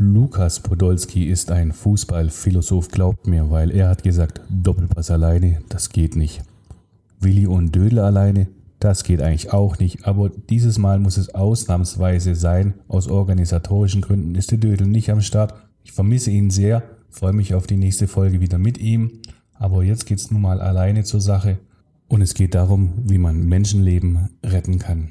Lukas Podolski ist ein Fußballphilosoph, glaubt mir, weil er hat gesagt, Doppelpass alleine, das geht nicht. Willi und Dödel alleine, das geht eigentlich auch nicht, aber dieses Mal muss es ausnahmsweise sein. Aus organisatorischen Gründen ist der Dödel nicht am Start. Ich vermisse ihn sehr, freue mich auf die nächste Folge wieder mit ihm. Aber jetzt geht es nun mal alleine zur Sache und es geht darum, wie man Menschenleben retten kann.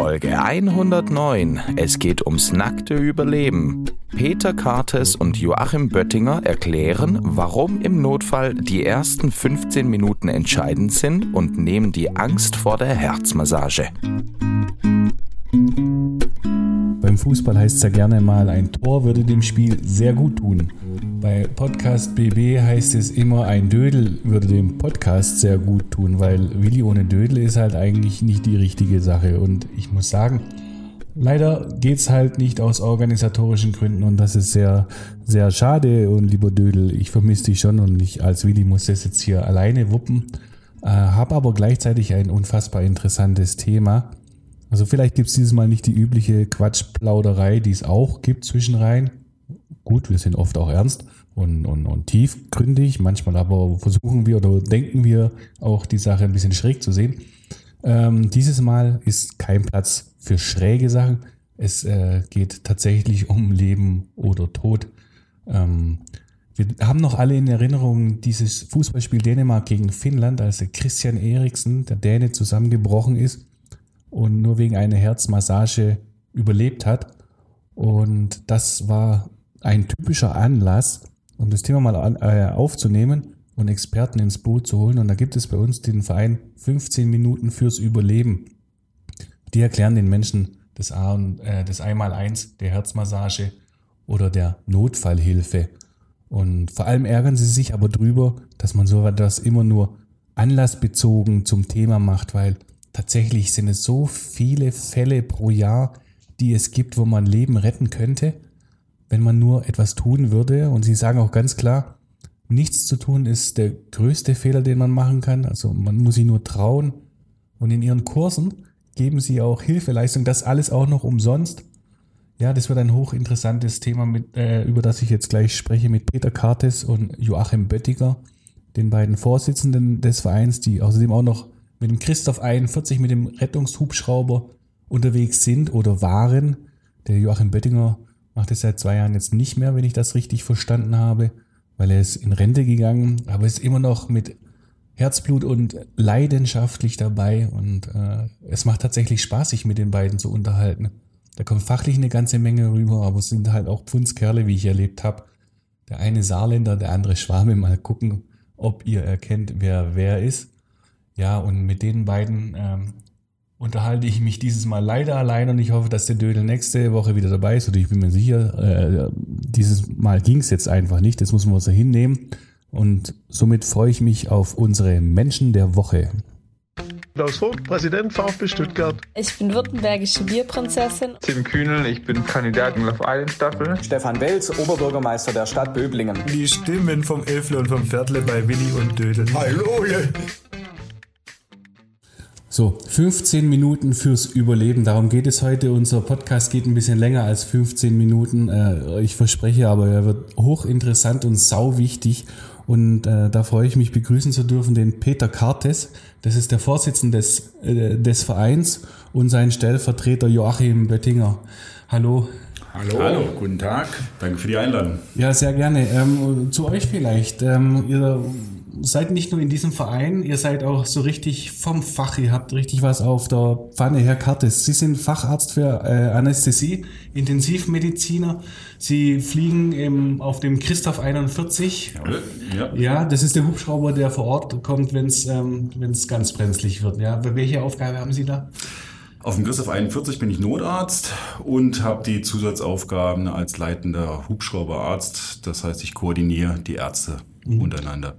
Folge 109. Es geht ums nackte Überleben. Peter Kartes und Joachim Böttinger erklären, warum im Notfall die ersten 15 Minuten entscheidend sind und nehmen die Angst vor der Herzmassage. Beim Fußball heißt es ja gerne mal, ein Tor würde dem Spiel sehr gut tun. Bei Podcast BB heißt es immer, ein Dödel würde dem Podcast sehr gut tun, weil Willi ohne Dödel ist halt eigentlich nicht die richtige Sache. Und ich muss sagen, leider geht es halt nicht aus organisatorischen Gründen und das ist sehr, sehr schade. Und lieber Dödel, ich vermisse dich schon und ich als Willi muss das jetzt hier alleine wuppen. Äh, Habe aber gleichzeitig ein unfassbar interessantes Thema. Also vielleicht gibt es dieses Mal nicht die übliche Quatschplauderei, die es auch gibt zwischenrein. Gut, wir sind oft auch ernst und, und, und tiefgründig. Manchmal aber versuchen wir oder denken wir auch die Sache ein bisschen schräg zu sehen. Ähm, dieses Mal ist kein Platz für schräge Sachen. Es äh, geht tatsächlich um Leben oder Tod. Ähm, wir haben noch alle in Erinnerung dieses Fußballspiel Dänemark gegen Finnland, als der Christian Eriksen, der Däne, zusammengebrochen ist und nur wegen einer Herzmassage überlebt hat. Und das war ein typischer Anlass, um das Thema mal an, äh, aufzunehmen und Experten ins Boot zu holen. Und da gibt es bei uns den Verein 15 Minuten fürs Überleben. Die erklären den Menschen das, A und, äh, das Einmaleins der Herzmassage oder der Notfallhilfe. Und vor allem ärgern sie sich aber drüber, dass man so etwas immer nur anlassbezogen zum Thema macht, weil tatsächlich sind es so viele Fälle pro Jahr, die es gibt, wo man Leben retten könnte, wenn man nur etwas tun würde. Und sie sagen auch ganz klar, nichts zu tun ist der größte Fehler, den man machen kann. Also man muss sich nur trauen. Und in ihren Kursen geben sie auch Hilfeleistung, das alles auch noch umsonst. Ja, das wird ein hochinteressantes Thema, mit, äh, über das ich jetzt gleich spreche mit Peter Kartes und Joachim Böttiger, den beiden Vorsitzenden des Vereins, die außerdem auch noch mit dem Christoph 41 mit dem Rettungshubschrauber unterwegs sind oder waren. Der Joachim Böttinger macht es seit zwei Jahren jetzt nicht mehr, wenn ich das richtig verstanden habe, weil er ist in Rente gegangen, aber ist immer noch mit Herzblut und leidenschaftlich dabei und äh, es macht tatsächlich Spaß, sich mit den beiden zu unterhalten. Da kommt fachlich eine ganze Menge rüber, aber es sind halt auch Pfundskerle, wie ich erlebt habe. Der eine Saarländer, der andere Schwame. Mal gucken, ob ihr erkennt, wer wer ist. Ja, und mit den beiden ähm, unterhalte ich mich dieses Mal leider allein und ich hoffe, dass der Dödel nächste Woche wieder dabei ist. Und ich bin mir sicher, äh, dieses Mal ging es jetzt einfach nicht. Das muss man so hinnehmen. Und somit freue ich mich auf unsere Menschen der Woche. Klaus Vogt, Präsident VfB Stuttgart. Ich bin württembergische Bierprinzessin. Tim Kühnel, ich bin Kandidat in Love Island Staffel. Stefan Welz, Oberbürgermeister der Stadt Böblingen. Die Stimmen vom Elfle und vom Viertle bei Willi und Dödel. Hallo! So, 15 Minuten fürs Überleben. Darum geht es heute. Unser Podcast geht ein bisschen länger als 15 Minuten. Äh, ich verspreche aber, er wird hochinteressant und sau wichtig. Und äh, da freue ich mich begrüßen zu dürfen den Peter Kartes. Das ist der Vorsitzende des, äh, des Vereins und sein Stellvertreter Joachim Böttinger. Hallo. Hallo. Hallo, guten Tag. Danke für die Einladung. Ja, sehr gerne. Ähm, zu euch vielleicht. Ähm, ihr seid nicht nur in diesem Verein, ihr seid auch so richtig vom Fach. Ihr habt richtig was auf der Pfanne, Herr Kartes. Sie sind Facharzt für äh, Anästhesie, Intensivmediziner. Sie fliegen im, auf dem Christoph 41. Jawohl. Ja. Ja, das ist der Hubschrauber, der vor Ort kommt, wenn es ähm, wenn's ganz brenzlig wird. Ja, welche Aufgabe haben Sie da? Auf dem Christoph 41 bin ich Notarzt und habe die Zusatzaufgaben als leitender Hubschrauberarzt. Das heißt, ich koordiniere die Ärzte mhm. untereinander.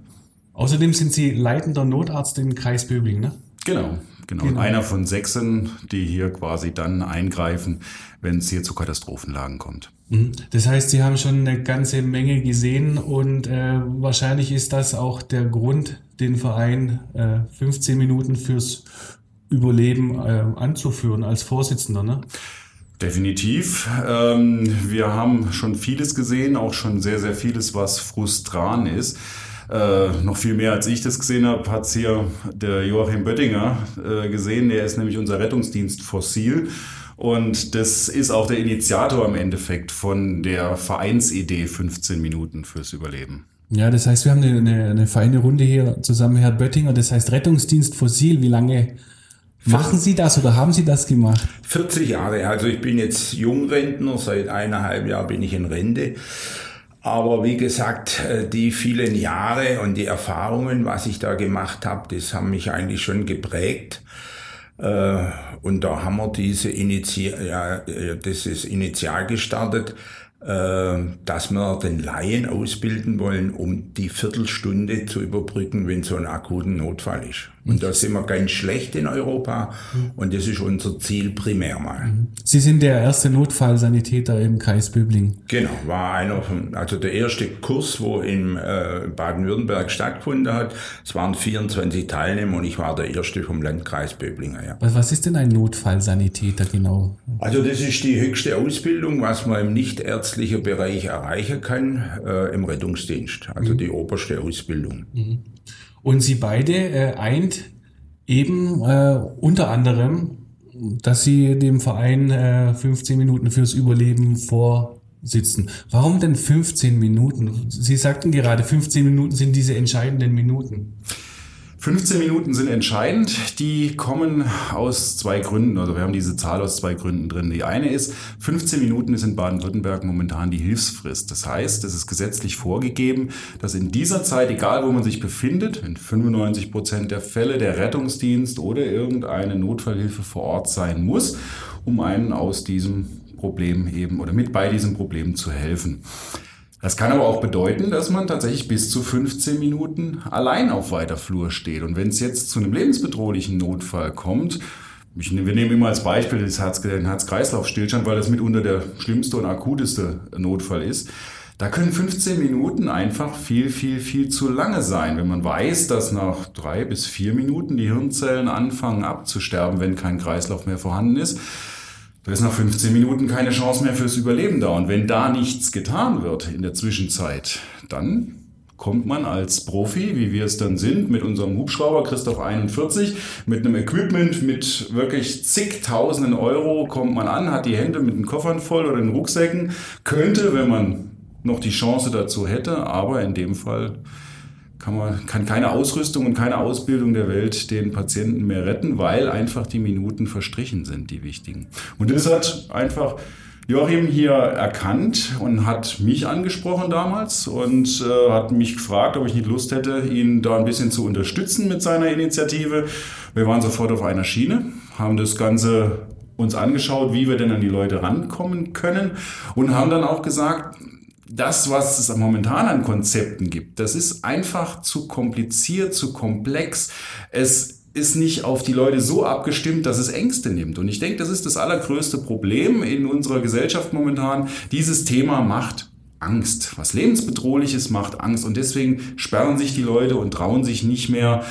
Außerdem sind Sie leitender Notarzt im Kreis Böbling, ne? Genau, genau. genau. Einer von sechsen, die hier quasi dann eingreifen, wenn es hier zu Katastrophenlagen kommt. Mhm. Das heißt, Sie haben schon eine ganze Menge gesehen und äh, wahrscheinlich ist das auch der Grund, den Verein äh, 15 Minuten fürs Überleben äh, anzuführen als Vorsitzender. Ne? Definitiv. Ähm, wir haben schon vieles gesehen, auch schon sehr, sehr vieles, was frustran ist. Äh, noch viel mehr als ich das gesehen habe, hat es hier der Joachim Böttinger äh, gesehen. Der ist nämlich unser Rettungsdienst Fossil. Und das ist auch der Initiator im Endeffekt von der Vereinsidee 15 Minuten fürs Überleben. Ja, das heißt, wir haben eine, eine, eine feine Runde hier zusammen, Herr Böttinger. Das heißt Rettungsdienst Fossil. Wie lange machen Sie das oder haben Sie das gemacht? 40 Jahre. Also ich bin jetzt Jungrentner. Seit eineinhalb Jahren bin ich in Rente. Aber wie gesagt, äh, die vielen Jahre und die Erfahrungen, was ich da gemacht habe, das haben mich eigentlich schon geprägt. Äh, und da haben wir diese Initi ja, äh, das ist initial gestartet, dass wir den Laien ausbilden wollen, um die Viertelstunde zu überbrücken, wenn so ein akuten Notfall ist. Und da sind wir ganz schlecht in Europa und das ist unser Ziel primär mal. Mhm. Sie sind der erste Notfallsanitäter im Kreis Böbling. Genau, war einer von, also der erste Kurs, wo in äh, Baden-Württemberg stattgefunden hat. Es waren 24 Teilnehmer und ich war der erste vom Landkreis Böblinger. Ja. Was ist denn ein Notfallsanitäter genau? Also das ist die höchste Ausbildung, was man im nichtärztlichen Bereich erreichen kann äh, im Rettungsdienst. Also mhm. die oberste Ausbildung. Mhm. Und sie beide äh, eint eben äh, unter anderem, dass sie dem Verein äh, 15 Minuten fürs Überleben vorsitzen. Warum denn 15 Minuten? Sie sagten gerade, 15 Minuten sind diese entscheidenden Minuten. 15 Minuten sind entscheidend. Die kommen aus zwei Gründen. Also wir haben diese Zahl aus zwei Gründen drin. Die eine ist, 15 Minuten ist in Baden-Württemberg momentan die Hilfsfrist. Das heißt, es ist gesetzlich vorgegeben, dass in dieser Zeit, egal wo man sich befindet, in 95 Prozent der Fälle der Rettungsdienst oder irgendeine Notfallhilfe vor Ort sein muss, um einen aus diesem Problem eben oder mit bei diesem Problem zu helfen. Das kann aber auch bedeuten, dass man tatsächlich bis zu 15 Minuten allein auf weiter Flur steht. Und wenn es jetzt zu einem lebensbedrohlichen Notfall kommt, ich, wir nehmen immer als Beispiel das Herz, den Herz-Kreislauf-Stillstand, weil das mitunter der schlimmste und akuteste Notfall ist. Da können 15 Minuten einfach viel, viel, viel zu lange sein, wenn man weiß, dass nach drei bis vier Minuten die Hirnzellen anfangen abzusterben, wenn kein Kreislauf mehr vorhanden ist da ist nach 15 Minuten keine Chance mehr fürs Überleben da. Und wenn da nichts getan wird in der Zwischenzeit, dann kommt man als Profi, wie wir es dann sind, mit unserem Hubschrauber Christoph 41, mit einem Equipment mit wirklich zigtausenden Euro, kommt man an, hat die Hände mit den Koffern voll oder den Rucksäcken, könnte, wenn man noch die Chance dazu hätte, aber in dem Fall kann, man, kann keine Ausrüstung und keine Ausbildung der Welt den Patienten mehr retten, weil einfach die Minuten verstrichen sind, die wichtigen. Und das hat einfach Joachim hier erkannt und hat mich angesprochen damals und äh, hat mich gefragt, ob ich nicht Lust hätte, ihn da ein bisschen zu unterstützen mit seiner Initiative. Wir waren sofort auf einer Schiene, haben das Ganze uns angeschaut, wie wir denn an die Leute rankommen können und haben dann auch gesagt, das, was es momentan an Konzepten gibt, das ist einfach zu kompliziert, zu komplex. Es ist nicht auf die Leute so abgestimmt, dass es Ängste nimmt. Und ich denke, das ist das allergrößte Problem in unserer Gesellschaft momentan. Dieses Thema macht Angst. Was lebensbedrohliches macht Angst. Und deswegen sperren sich die Leute und trauen sich nicht mehr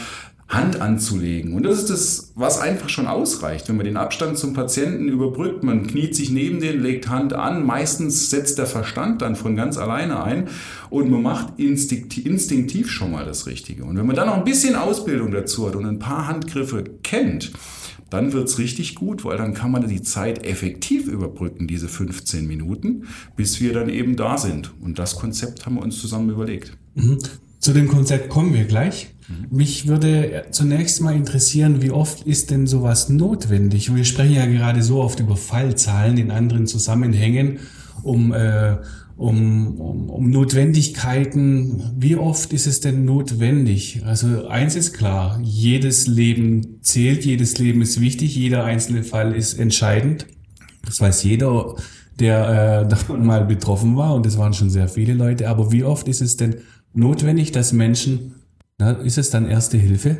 Hand anzulegen. Und das ist das, was einfach schon ausreicht, wenn man den Abstand zum Patienten überbrückt. Man kniet sich neben den, legt Hand an. Meistens setzt der Verstand dann von ganz alleine ein und man macht instinktiv schon mal das Richtige. Und wenn man dann noch ein bisschen Ausbildung dazu hat und ein paar Handgriffe kennt, dann wird's richtig gut, weil dann kann man die Zeit effektiv überbrücken, diese 15 Minuten, bis wir dann eben da sind. Und das Konzept haben wir uns zusammen überlegt. Mhm. Zu dem Konzept kommen wir gleich. Mich würde zunächst mal interessieren, wie oft ist denn sowas notwendig? Wir sprechen ja gerade so oft über Fallzahlen in anderen Zusammenhängen, um, äh, um, um, um Notwendigkeiten. Wie oft ist es denn notwendig? Also eins ist klar, jedes Leben zählt, jedes Leben ist wichtig, jeder einzelne Fall ist entscheidend. Das weiß jeder, der äh, davon mal betroffen war und das waren schon sehr viele Leute. Aber wie oft ist es denn notwendig, dass Menschen, na, ist es dann Erste Hilfe?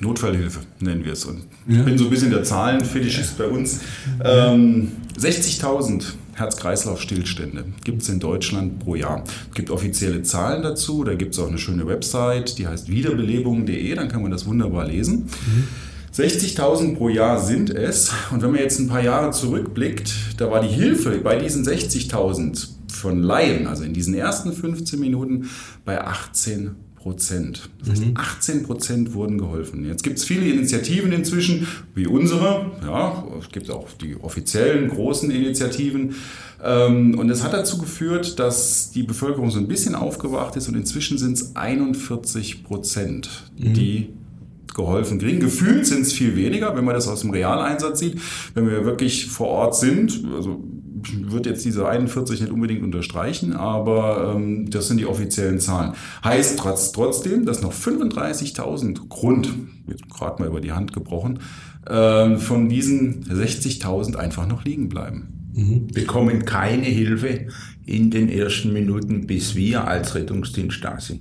Notfallhilfe nennen wir es. Und ja. ich bin so ein bisschen der Zahlenfetischist bei uns. Ähm, 60.000 Herz-Kreislauf-Stillstände gibt es in Deutschland pro Jahr. Es gibt offizielle Zahlen dazu, da gibt es auch eine schöne Website, die heißt wiederbelebung.de, dann kann man das wunderbar lesen. Mhm. 60.000 pro Jahr sind es. Und wenn man jetzt ein paar Jahre zurückblickt, da war die Hilfe bei diesen 60.000 von Laien, also in diesen ersten 15 Minuten, bei 18 Prozent. Das heißt, 18 mhm. Prozent wurden geholfen. Jetzt gibt es viele Initiativen inzwischen, wie unsere. Ja, es gibt auch die offiziellen großen Initiativen. Ähm, und das hat dazu geführt, dass die Bevölkerung so ein bisschen aufgewacht ist und inzwischen sind es 41 Prozent, die mhm. geholfen kriegen. Gefühlt sind es viel weniger, wenn man das aus dem Realeinsatz sieht. Wenn wir wirklich vor Ort sind, also würde jetzt diese 41 nicht unbedingt unterstreichen, aber ähm, das sind die offiziellen Zahlen. Heißt trotz, trotzdem, dass noch 35.000 Grund, jetzt gerade mal über die Hand gebrochen, ähm, von diesen 60.000 einfach noch liegen bleiben. Mhm. Bekommen keine Hilfe in den ersten Minuten, bis wir als Rettungsdienst da sind.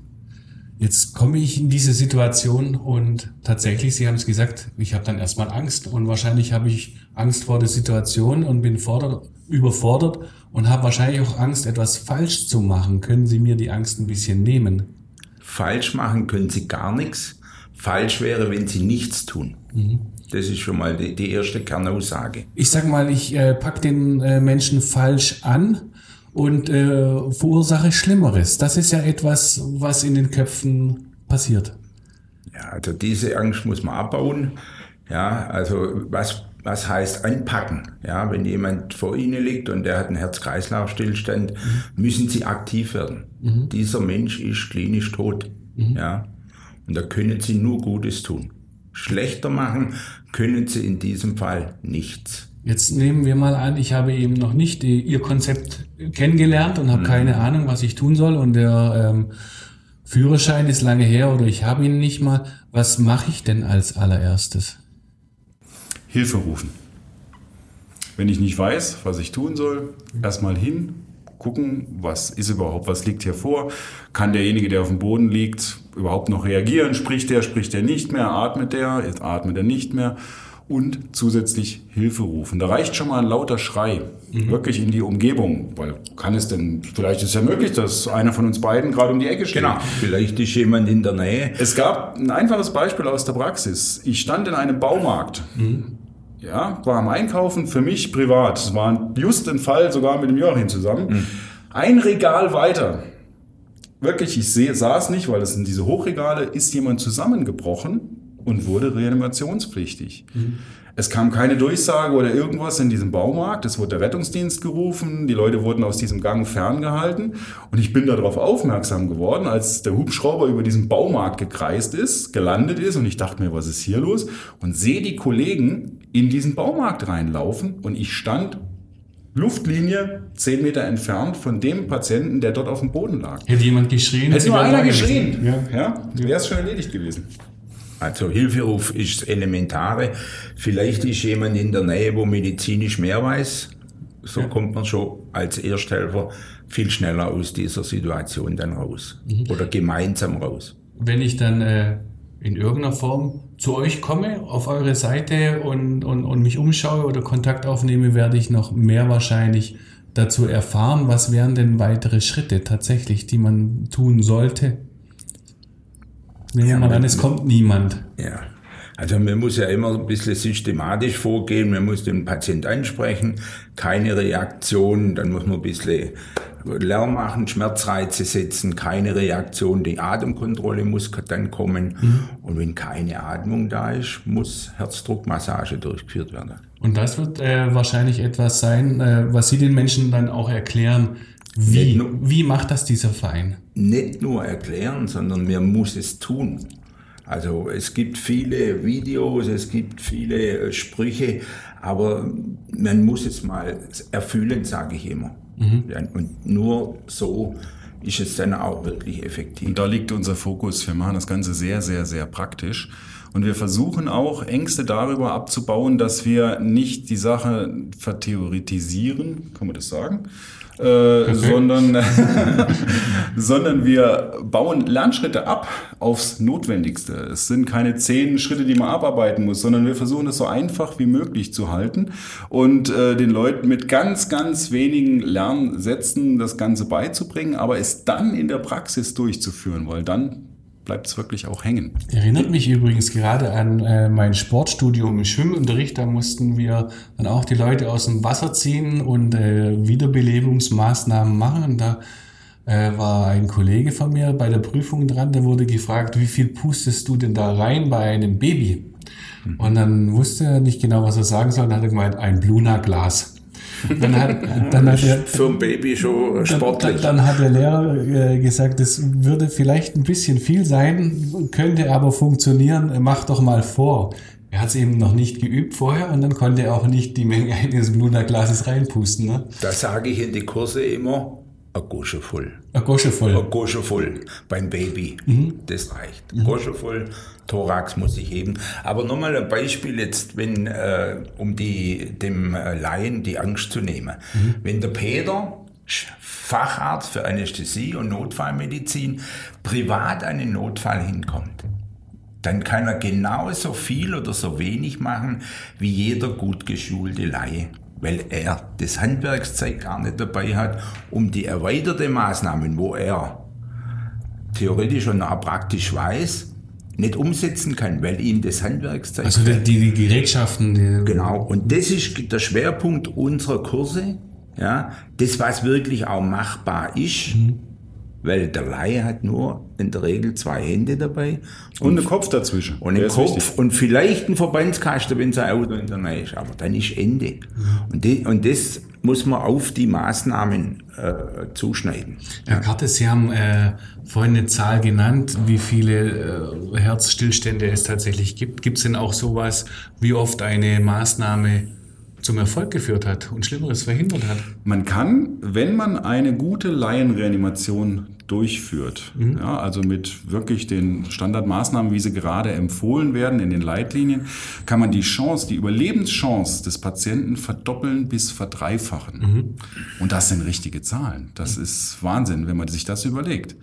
Jetzt komme ich in diese Situation und tatsächlich, Sie haben es gesagt, ich habe dann erstmal Angst und wahrscheinlich habe ich Angst vor der Situation und bin fordert, überfordert und habe wahrscheinlich auch Angst, etwas falsch zu machen. Können Sie mir die Angst ein bisschen nehmen? Falsch machen können Sie gar nichts. Falsch wäre, wenn Sie nichts tun. Mhm. Das ist schon mal die, die erste Kernaussage. Ich sag mal, ich äh, pack den äh, Menschen falsch an und äh, verursache Schlimmeres. Das ist ja etwas, was in den Köpfen passiert. Ja, also diese Angst muss man abbauen. Ja, also was was heißt anpacken? Ja, wenn jemand vor Ihnen liegt und der hat einen Herz-Kreislauf-Stillstand, mhm. müssen Sie aktiv werden. Mhm. Dieser Mensch ist klinisch tot. Mhm. Ja, und da können Sie nur Gutes tun. Schlechter machen können Sie in diesem Fall nichts. Jetzt nehmen wir mal an, ich habe eben noch nicht Ihr Konzept kennengelernt und habe mhm. keine Ahnung, was ich tun soll und der ähm, Führerschein ist lange her oder ich habe ihn nicht mal. Was mache ich denn als allererstes? Hilfe rufen. Wenn ich nicht weiß, was ich tun soll, erstmal hin, gucken, was ist überhaupt, was liegt hier vor. Kann derjenige, der auf dem Boden liegt, überhaupt noch reagieren? Spricht der, spricht der nicht mehr? Atmet der? Jetzt atmet er nicht mehr? Und zusätzlich Hilfe rufen. Da reicht schon mal ein lauter Schrei, mhm. wirklich in die Umgebung. Weil kann es denn, vielleicht ist es ja möglich, dass einer von uns beiden gerade um die Ecke steht. Genau, vielleicht ist jemand in der Nähe. Es gab ein einfaches Beispiel aus der Praxis. Ich stand in einem Baumarkt. Mhm ja, war am Einkaufen für mich privat. Es war just ein Fall sogar mit dem Joachim zusammen. Mhm. Ein Regal weiter. Wirklich, ich sehe, saß nicht, weil das sind diese Hochregale, ist jemand zusammengebrochen und wurde reanimationspflichtig. Mhm. Es kam keine Durchsage oder irgendwas in diesem Baumarkt. Es wurde der Rettungsdienst gerufen. Die Leute wurden aus diesem Gang ferngehalten. Und ich bin darauf aufmerksam geworden, als der Hubschrauber über diesen Baumarkt gekreist ist, gelandet ist. Und ich dachte mir, was ist hier los? Und sehe die Kollegen in diesen Baumarkt reinlaufen. Und ich stand Luftlinie zehn Meter entfernt von dem Patienten, der dort auf dem Boden lag. Hätte jemand geschrien? Hätte nur einer geschrien. Ja, ja wäre es schon erledigt gewesen. Also Hilferuf ist das Elementare. Vielleicht ist jemand in der Nähe, wo medizinisch mehr weiß. So ja. kommt man schon als Ersthelfer viel schneller aus dieser Situation dann raus. Mhm. Oder gemeinsam raus. Wenn ich dann äh, in irgendeiner Form zu euch komme, auf eure Seite und, und, und mich umschaue oder Kontakt aufnehme, werde ich noch mehr wahrscheinlich dazu erfahren. Was wären denn weitere Schritte tatsächlich, die man tun sollte? Ja, mal an, es kommt niemand. Ja. Also man muss ja immer ein bisschen systematisch vorgehen, man muss den Patient ansprechen, keine Reaktion, dann muss man ein bisschen Lärm machen, Schmerzreize setzen, keine Reaktion, die Atemkontrolle muss dann kommen mhm. und wenn keine Atmung da ist, muss Herzdruckmassage durchgeführt werden. Und das wird äh, wahrscheinlich etwas sein, äh, was Sie den Menschen dann auch erklären, wie, nur, wie macht das dieser Verein? Nicht nur erklären, sondern man muss es tun. Also es gibt viele Videos, es gibt viele äh, Sprüche, aber man muss es mal erfüllen, sage ich immer. Mhm. Und nur so ist es dann auch wirklich effektiv. Und da liegt unser Fokus. Wir machen das Ganze sehr, sehr, sehr praktisch. Und wir versuchen auch Ängste darüber abzubauen, dass wir nicht die Sache vertheoretisieren, kann man das sagen? Äh, sondern, sondern wir bauen Lernschritte ab aufs Notwendigste. Es sind keine zehn Schritte, die man abarbeiten muss, sondern wir versuchen es so einfach wie möglich zu halten und äh, den Leuten mit ganz, ganz wenigen Lernsätzen das Ganze beizubringen, aber es dann in der Praxis durchzuführen, weil dann bleibt es wirklich auch hängen. Erinnert mich übrigens gerade an äh, mein Sportstudium im Schwimmunterricht. Da mussten wir dann auch die Leute aus dem Wasser ziehen und äh, Wiederbelebungsmaßnahmen machen. Und da äh, war ein Kollege von mir bei der Prüfung dran, der wurde gefragt, wie viel pustest du denn da rein bei einem Baby? Mhm. Und dann wusste er nicht genau, was er sagen soll. Dann hat er gemeint, ein Bluna-Glas. Dann hat, dann hat der, Für ein Baby schon sportlich. Dann, dann, hat der Lehrer äh, gesagt, das würde vielleicht ein bisschen viel sein, könnte aber funktionieren, mach doch mal vor. Er hat es eben noch nicht geübt vorher und dann konnte er auch nicht die Menge eines Bluna-Glases reinpusten. Ne? Da sage ich in die Kurse immer, eine Gosche voll. Eine Gosche voll. Eine Gosche voll beim Baby. Mhm. Das reicht. Mhm. Gosche voll, Thorax muss ich heben. Aber nochmal ein Beispiel jetzt, wenn, äh, um die, dem äh, Laien die Angst zu nehmen. Mhm. Wenn der Peter, Facharzt für Anästhesie und Notfallmedizin, privat an den Notfall hinkommt, dann kann er genauso viel oder so wenig machen wie jeder gut geschulte Laie weil er das Handwerkszeug gar nicht dabei hat, um die erweiterte Maßnahmen, wo er theoretisch und auch praktisch weiß, nicht umsetzen kann, weil ihm das Handwerkszeug. Also die, die Gerätschaften. Die genau. Und das ist der Schwerpunkt unserer Kurse. Ja, das, was wirklich auch machbar ist. Mhm weil der Laie hat nur in der Regel zwei Hände dabei. Und, und einen Kopf dazwischen. Und einen Kopf wichtig. und vielleicht einen Verbandskasten, wenn sein Auto in der Nähe ist. Aber dann ist Ende. Und, die, und das muss man auf die Maßnahmen äh, zuschneiden. Herr Karte, Sie haben äh, vorhin eine Zahl genannt, wie viele äh, Herzstillstände es tatsächlich gibt. Gibt es denn auch sowas, wie oft eine Maßnahme zum Erfolg geführt hat und Schlimmeres verhindert hat. Man kann, wenn man eine gute Laienreanimation durchführt, mhm. ja, also mit wirklich den Standardmaßnahmen, wie sie gerade empfohlen werden in den Leitlinien, kann man die Chance, die Überlebenschance des Patienten verdoppeln bis verdreifachen. Mhm. Und das sind richtige Zahlen. Das mhm. ist Wahnsinn, wenn man sich das überlegt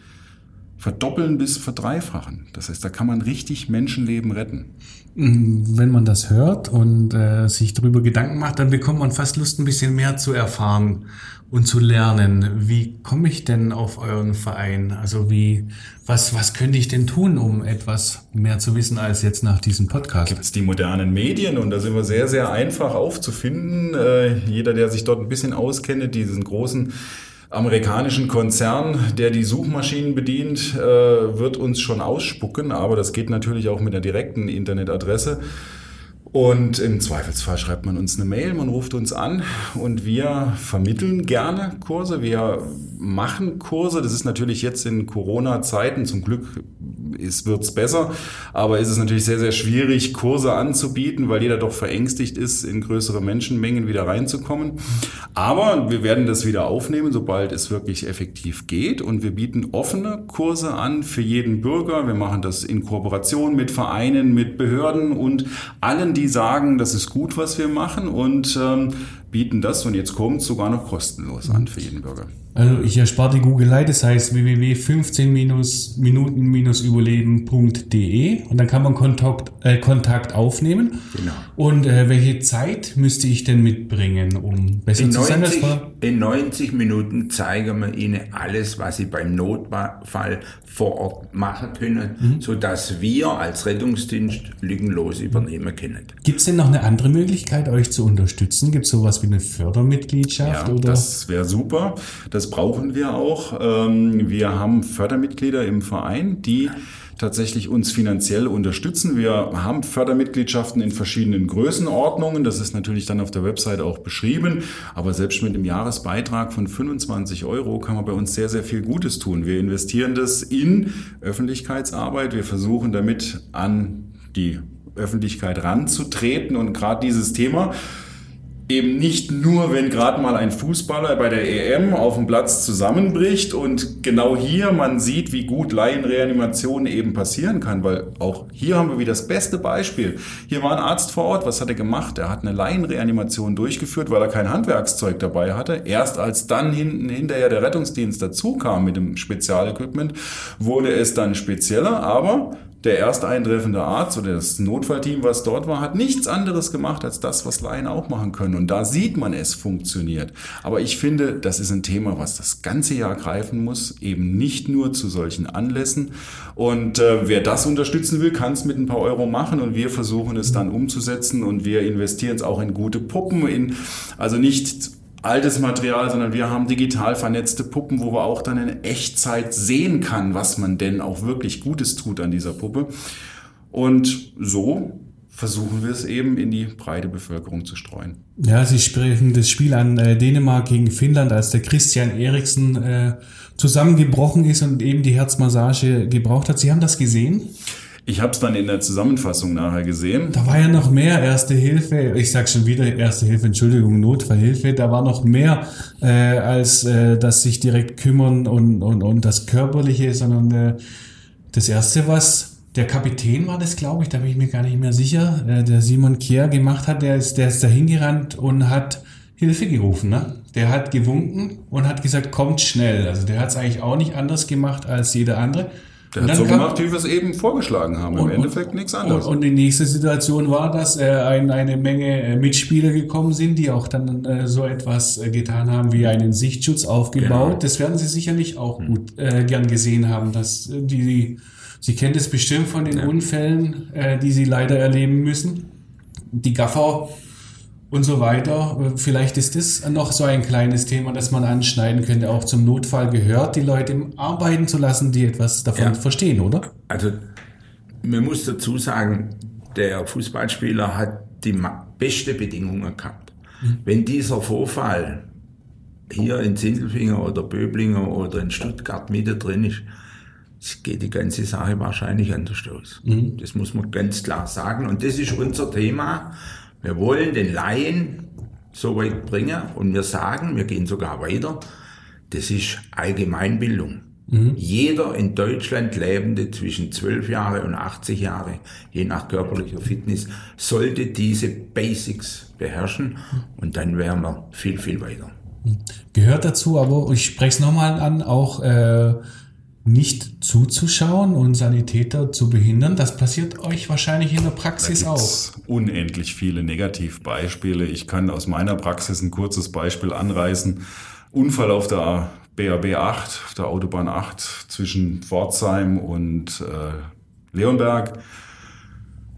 verdoppeln bis verdreifachen. Das heißt, da kann man richtig Menschenleben retten. Wenn man das hört und äh, sich darüber Gedanken macht, dann bekommt man fast Lust, ein bisschen mehr zu erfahren und zu lernen. Wie komme ich denn auf euren Verein? Also wie, was, was könnte ich denn tun, um etwas mehr zu wissen als jetzt nach diesem Podcast? Gibt es die modernen Medien und da sind wir sehr, sehr einfach aufzufinden. Äh, jeder, der sich dort ein bisschen auskennt, diesen großen amerikanischen Konzern, der die Suchmaschinen bedient, äh, wird uns schon ausspucken, aber das geht natürlich auch mit einer direkten Internetadresse. Und im Zweifelsfall schreibt man uns eine Mail, man ruft uns an und wir vermitteln gerne Kurse. Wir machen Kurse. Das ist natürlich jetzt in Corona-Zeiten, zum Glück wird es besser, aber ist es natürlich sehr, sehr schwierig, Kurse anzubieten, weil jeder doch verängstigt ist, in größere Menschenmengen wieder reinzukommen. Aber wir werden das wieder aufnehmen, sobald es wirklich effektiv geht. Und wir bieten offene Kurse an für jeden Bürger. Wir machen das in Kooperation mit Vereinen, mit Behörden und allen, die sagen, das ist gut, was wir machen. Und ähm, bieten das, und jetzt kommt sogar noch kostenlos an für jeden Bürger. Also ich erspare die Googelei, das heißt www.15-minuten-überleben.de und dann kann man Kontakt, äh, Kontakt aufnehmen. Genau. Und äh, welche Zeit müsste ich denn mitbringen, um besser in zu 90, sein? In 90 Minuten zeigen wir Ihnen alles, was Sie beim Notfall vor Ort machen können, mhm. sodass wir als Rettungsdienst lückenlos übernehmen können. Gibt es denn noch eine andere Möglichkeit, euch zu unterstützen? Gibt es sowas wie eine Fördermitgliedschaft? Ja, oder? das wäre super. Das brauchen wir auch. Ähm, wir haben Fördermitglieder im Verein, die tatsächlich uns finanziell unterstützen. Wir haben Fördermitgliedschaften in verschiedenen Größenordnungen. Das ist natürlich dann auf der Website auch beschrieben. Aber selbst mit einem Jahresbeitrag von 25 Euro kann man bei uns sehr, sehr viel Gutes tun. Wir investieren das in Öffentlichkeitsarbeit. Wir versuchen damit an die Öffentlichkeit ranzutreten und gerade dieses Thema eben nicht nur, wenn gerade mal ein Fußballer bei der EM auf dem Platz zusammenbricht und genau hier man sieht, wie gut Laienreanimation eben passieren kann, weil auch hier haben wir wieder das beste Beispiel. Hier war ein Arzt vor Ort, was hat er gemacht? Er hat eine Laienreanimation durchgeführt, weil er kein Handwerkszeug dabei hatte. Erst als dann hinten hinterher der Rettungsdienst dazu kam mit dem Spezialequipment, wurde es dann spezieller, aber der erst eintreffende Arzt oder das Notfallteam, was dort war, hat nichts anderes gemacht als das, was Laien auch machen können. Und da sieht man, es funktioniert. Aber ich finde, das ist ein Thema, was das ganze Jahr greifen muss, eben nicht nur zu solchen Anlässen. Und äh, wer das unterstützen will, kann es mit ein paar Euro machen und wir versuchen es dann umzusetzen und wir investieren es auch in gute Puppen, in, also nicht altes Material, sondern wir haben digital vernetzte Puppen, wo wir auch dann in Echtzeit sehen kann, was man denn auch wirklich Gutes tut an dieser Puppe. Und so versuchen wir es eben in die breite Bevölkerung zu streuen. Ja, Sie sprechen das Spiel an äh, Dänemark gegen Finnland, als der Christian Eriksen äh, zusammengebrochen ist und eben die Herzmassage gebraucht hat. Sie haben das gesehen? Ich habe es dann in der Zusammenfassung nachher gesehen. Da war ja noch mehr Erste Hilfe. Ich sag schon wieder Erste Hilfe, Entschuldigung, Notfallhilfe. Da war noch mehr äh, als äh, das sich direkt kümmern und, und, und das Körperliche, sondern äh, das Erste, was der Kapitän war das, glaube ich, da bin ich mir gar nicht mehr sicher, äh, der Simon Kehr gemacht hat, der ist, der ist da hingerannt und hat Hilfe gerufen. Ne? Der hat gewunken und hat gesagt, kommt schnell. Also der hat es eigentlich auch nicht anders gemacht als jeder andere. Der hat so gemacht, wie wir es eben vorgeschlagen haben. Im und, Endeffekt nichts anderes. Und, und, die nächste Situation war, dass äh, ein, eine Menge äh, Mitspieler gekommen sind, die auch dann äh, so etwas äh, getan haben, wie einen Sichtschutz aufgebaut. Genau. Das werden Sie sicherlich auch hm. gut äh, gern gesehen haben, dass äh, die, Sie kennen das bestimmt von den ja. Unfällen, äh, die Sie leider erleben müssen. Die Gaffer und so weiter. Vielleicht ist das noch so ein kleines Thema, das man anschneiden könnte, auch zum Notfall gehört, die Leute arbeiten zu lassen, die etwas davon ja. verstehen, oder? Also man muss dazu sagen, der Fußballspieler hat die beste Bedingungen gehabt. Mhm. Wenn dieser Vorfall hier in Zindelfinger oder Böblinger oder in Stuttgart Mitte drin ist, geht die ganze Sache wahrscheinlich anders aus. Mhm. Das muss man ganz klar sagen. Und das ist unser Thema. Wir wollen den Laien so weit bringen und wir sagen, wir gehen sogar weiter, das ist Allgemeinbildung. Mhm. Jeder in Deutschland lebende zwischen 12 Jahre und 80 Jahre, je nach körperlicher Fitness, sollte diese Basics beherrschen und dann wären wir viel, viel weiter. Gehört dazu, aber ich spreche es nochmal an, auch äh, nicht zuzuschauen und Sanitäter zu behindern, das passiert euch wahrscheinlich in der Praxis da auch. Unendlich viele Negativbeispiele. Ich kann aus meiner Praxis ein kurzes Beispiel anreißen. Unfall auf der BAB 8, auf der Autobahn 8 zwischen Pforzheim und äh, Leonberg.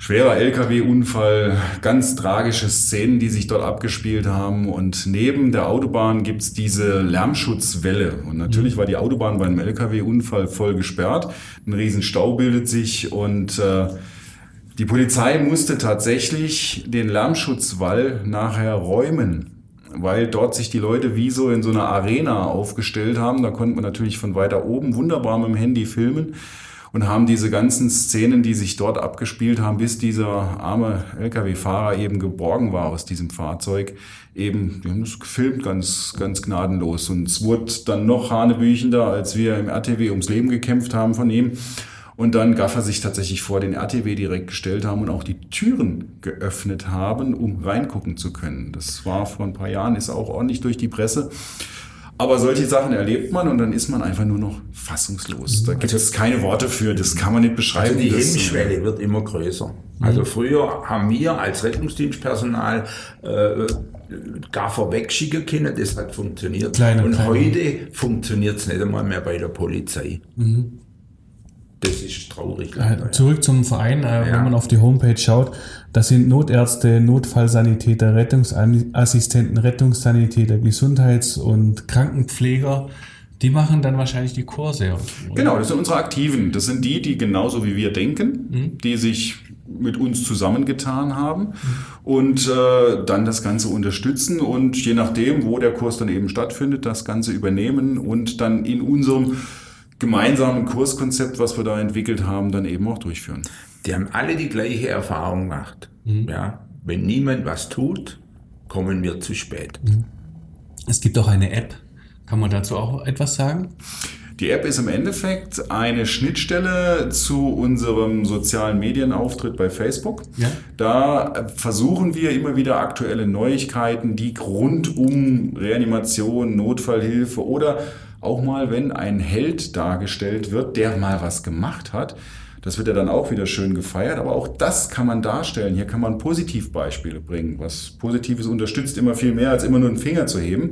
Schwerer Lkw-Unfall, ganz tragische Szenen, die sich dort abgespielt haben. Und neben der Autobahn gibt's diese Lärmschutzwelle. Und natürlich mhm. war die Autobahn beim Lkw-Unfall voll gesperrt. Ein Riesenstau bildet sich und äh, die Polizei musste tatsächlich den Lärmschutzwall nachher räumen weil dort sich die Leute wie so in so einer Arena aufgestellt haben. Da konnte man natürlich von weiter oben wunderbar mit dem Handy filmen und haben diese ganzen Szenen, die sich dort abgespielt haben, bis dieser arme Lkw-Fahrer eben geborgen war aus diesem Fahrzeug, eben, die haben das gefilmt ganz, ganz gnadenlos. Und es wurde dann noch hanebüchender, als wir im RTW ums Leben gekämpft haben von ihm. Und dann Gaffer sich tatsächlich vor den RTW direkt gestellt haben und auch die Türen geöffnet haben, um reingucken zu können. Das war vor ein paar Jahren, ist auch ordentlich durch die Presse. Aber solche Sachen erlebt man und dann ist man einfach nur noch fassungslos. Da gibt also, es keine Worte für, das kann man nicht beschreiben. Also die Hemmschwelle wird immer größer. Also mhm. früher haben wir als Rettungsdienstpersonal äh, Gaffer wegschicken können, das hat funktioniert. Kleine, und kleine. heute funktioniert es nicht einmal mehr bei der Polizei. Mhm. Ist traurig. Leider, Zurück zum Verein, äh, ja. wenn man auf die Homepage schaut, das sind Notärzte, Notfallsanitäter, Rettungsassistenten, Rettungssanitäter, Gesundheits- und Krankenpfleger. Die machen dann wahrscheinlich die Kurse. Oder? Genau, das sind unsere Aktiven. Das sind die, die genauso wie wir denken, mhm. die sich mit uns zusammengetan haben mhm. und äh, dann das Ganze unterstützen und je nachdem, wo der Kurs dann eben stattfindet, das Ganze übernehmen und dann in unserem gemeinsamen Kurskonzept, was wir da entwickelt haben, dann eben auch durchführen. Die haben alle die gleiche Erfahrung gemacht. Mhm. Ja, wenn niemand was tut, kommen wir zu spät. Es gibt auch eine App. Kann man dazu auch etwas sagen? Die App ist im Endeffekt eine Schnittstelle zu unserem sozialen Medienauftritt bei Facebook. Ja. Da versuchen wir immer wieder aktuelle Neuigkeiten, die rund um Reanimation, Notfallhilfe oder auch mal, wenn ein Held dargestellt wird, der mal was gemacht hat, das wird ja dann auch wieder schön gefeiert, aber auch das kann man darstellen. Hier kann man Positivbeispiele bringen. Was Positives unterstützt immer viel mehr, als immer nur einen Finger zu heben.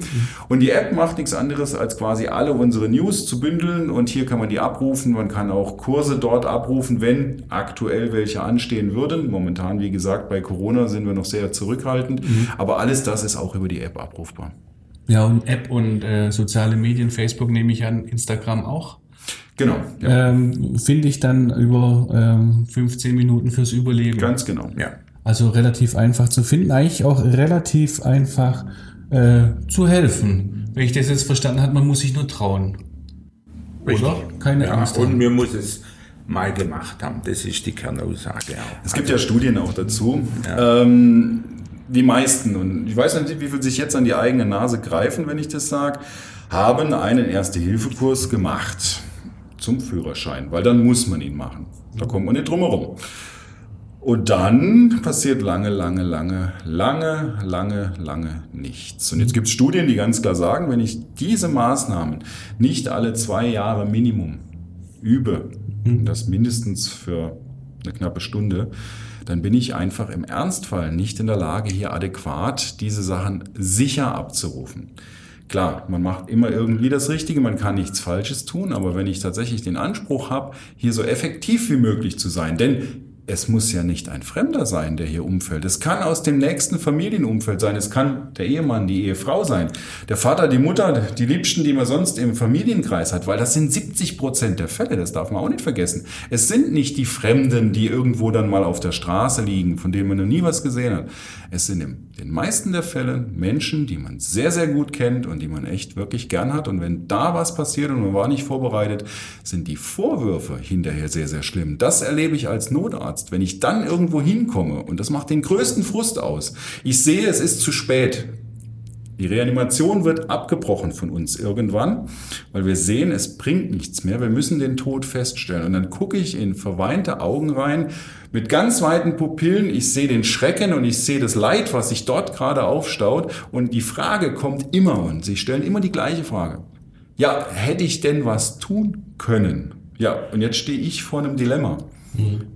Und die App macht nichts anderes, als quasi alle unsere News zu bündeln. Und hier kann man die abrufen. Man kann auch Kurse dort abrufen, wenn aktuell welche anstehen würden. Momentan, wie gesagt, bei Corona sind wir noch sehr zurückhaltend. Mhm. Aber alles das ist auch über die App abrufbar. Ja, und App und äh, soziale Medien, Facebook nehme ich an, Instagram auch. Genau. Ja. Ähm, Finde ich dann über ähm, 15 Minuten fürs Überleben. Ganz genau. Ja. Also relativ einfach zu finden, eigentlich auch relativ einfach äh, zu helfen. Wenn ich das jetzt verstanden habe, man muss sich nur trauen. Richtig. Oder? Keine ja, Angst Und haben. mir muss es mal gemacht haben. Das ist die Kernaussage auch. Es gibt ja Studien auch dazu. Ähm, die meisten, und ich weiß nicht, wie viel sich jetzt an die eigene Nase greifen, wenn ich das sage, haben einen Erste-Hilfe-Kurs gemacht zum Führerschein, weil dann muss man ihn machen. Da kommt man nicht drum herum. Und dann passiert lange, lange, lange, lange, lange, lange nichts. Und jetzt gibt es Studien, die ganz klar sagen, wenn ich diese Maßnahmen nicht alle zwei Jahre Minimum übe, das mindestens für eine knappe Stunde, dann bin ich einfach im Ernstfall nicht in der Lage, hier adäquat diese Sachen sicher abzurufen. Klar, man macht immer irgendwie das Richtige, man kann nichts Falsches tun, aber wenn ich tatsächlich den Anspruch habe, hier so effektiv wie möglich zu sein, denn es muss ja nicht ein Fremder sein, der hier umfällt. Es kann aus dem nächsten Familienumfeld sein. Es kann der Ehemann, die Ehefrau sein, der Vater, die Mutter, die Liebsten, die man sonst im Familienkreis hat, weil das sind 70 Prozent der Fälle. Das darf man auch nicht vergessen. Es sind nicht die Fremden, die irgendwo dann mal auf der Straße liegen, von denen man noch nie was gesehen hat. Es sind in den meisten der Fälle Menschen, die man sehr, sehr gut kennt und die man echt wirklich gern hat. Und wenn da was passiert und man war nicht vorbereitet, sind die Vorwürfe hinterher sehr, sehr schlimm. Das erlebe ich als Notarzt. Wenn ich dann irgendwo hinkomme, und das macht den größten Frust aus, ich sehe, es ist zu spät. Die Reanimation wird abgebrochen von uns irgendwann, weil wir sehen, es bringt nichts mehr. Wir müssen den Tod feststellen. Und dann gucke ich in verweinte Augen rein mit ganz weiten Pupillen. Ich sehe den Schrecken und ich sehe das Leid, was sich dort gerade aufstaut. Und die Frage kommt immer und sie stellen immer die gleiche Frage. Ja, hätte ich denn was tun können? Ja, und jetzt stehe ich vor einem Dilemma.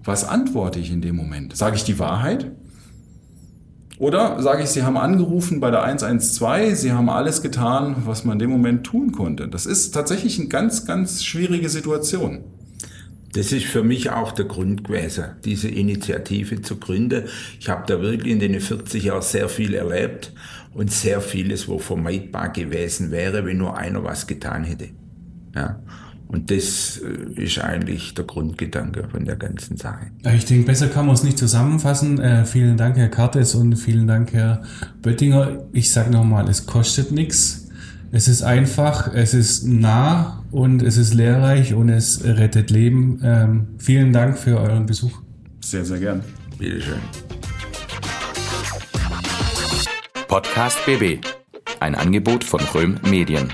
Was antworte ich in dem Moment? Sage ich die Wahrheit? Oder sage ich, Sie haben angerufen bei der 112, Sie haben alles getan, was man in dem Moment tun konnte. Das ist tatsächlich eine ganz, ganz schwierige Situation. Das ist für mich auch der Grund gewesen, diese Initiative zu gründen. Ich habe da wirklich in den 40 Jahren sehr viel erlebt und sehr vieles, wo vermeidbar gewesen wäre, wenn nur einer was getan hätte. Ja. Und das äh, ist eigentlich der Grundgedanke von der ganzen Sache. Ich denke, besser kann man es nicht zusammenfassen. Äh, vielen Dank, Herr Kartes, und vielen Dank, Herr Böttinger. Ich sage nochmal, es kostet nichts. Es ist einfach, es ist nah und es ist lehrreich und es rettet Leben. Ähm, vielen Dank für euren Besuch. Sehr, sehr gern. Bitteschön. Podcast BB. Ein Angebot von Röhm Medien.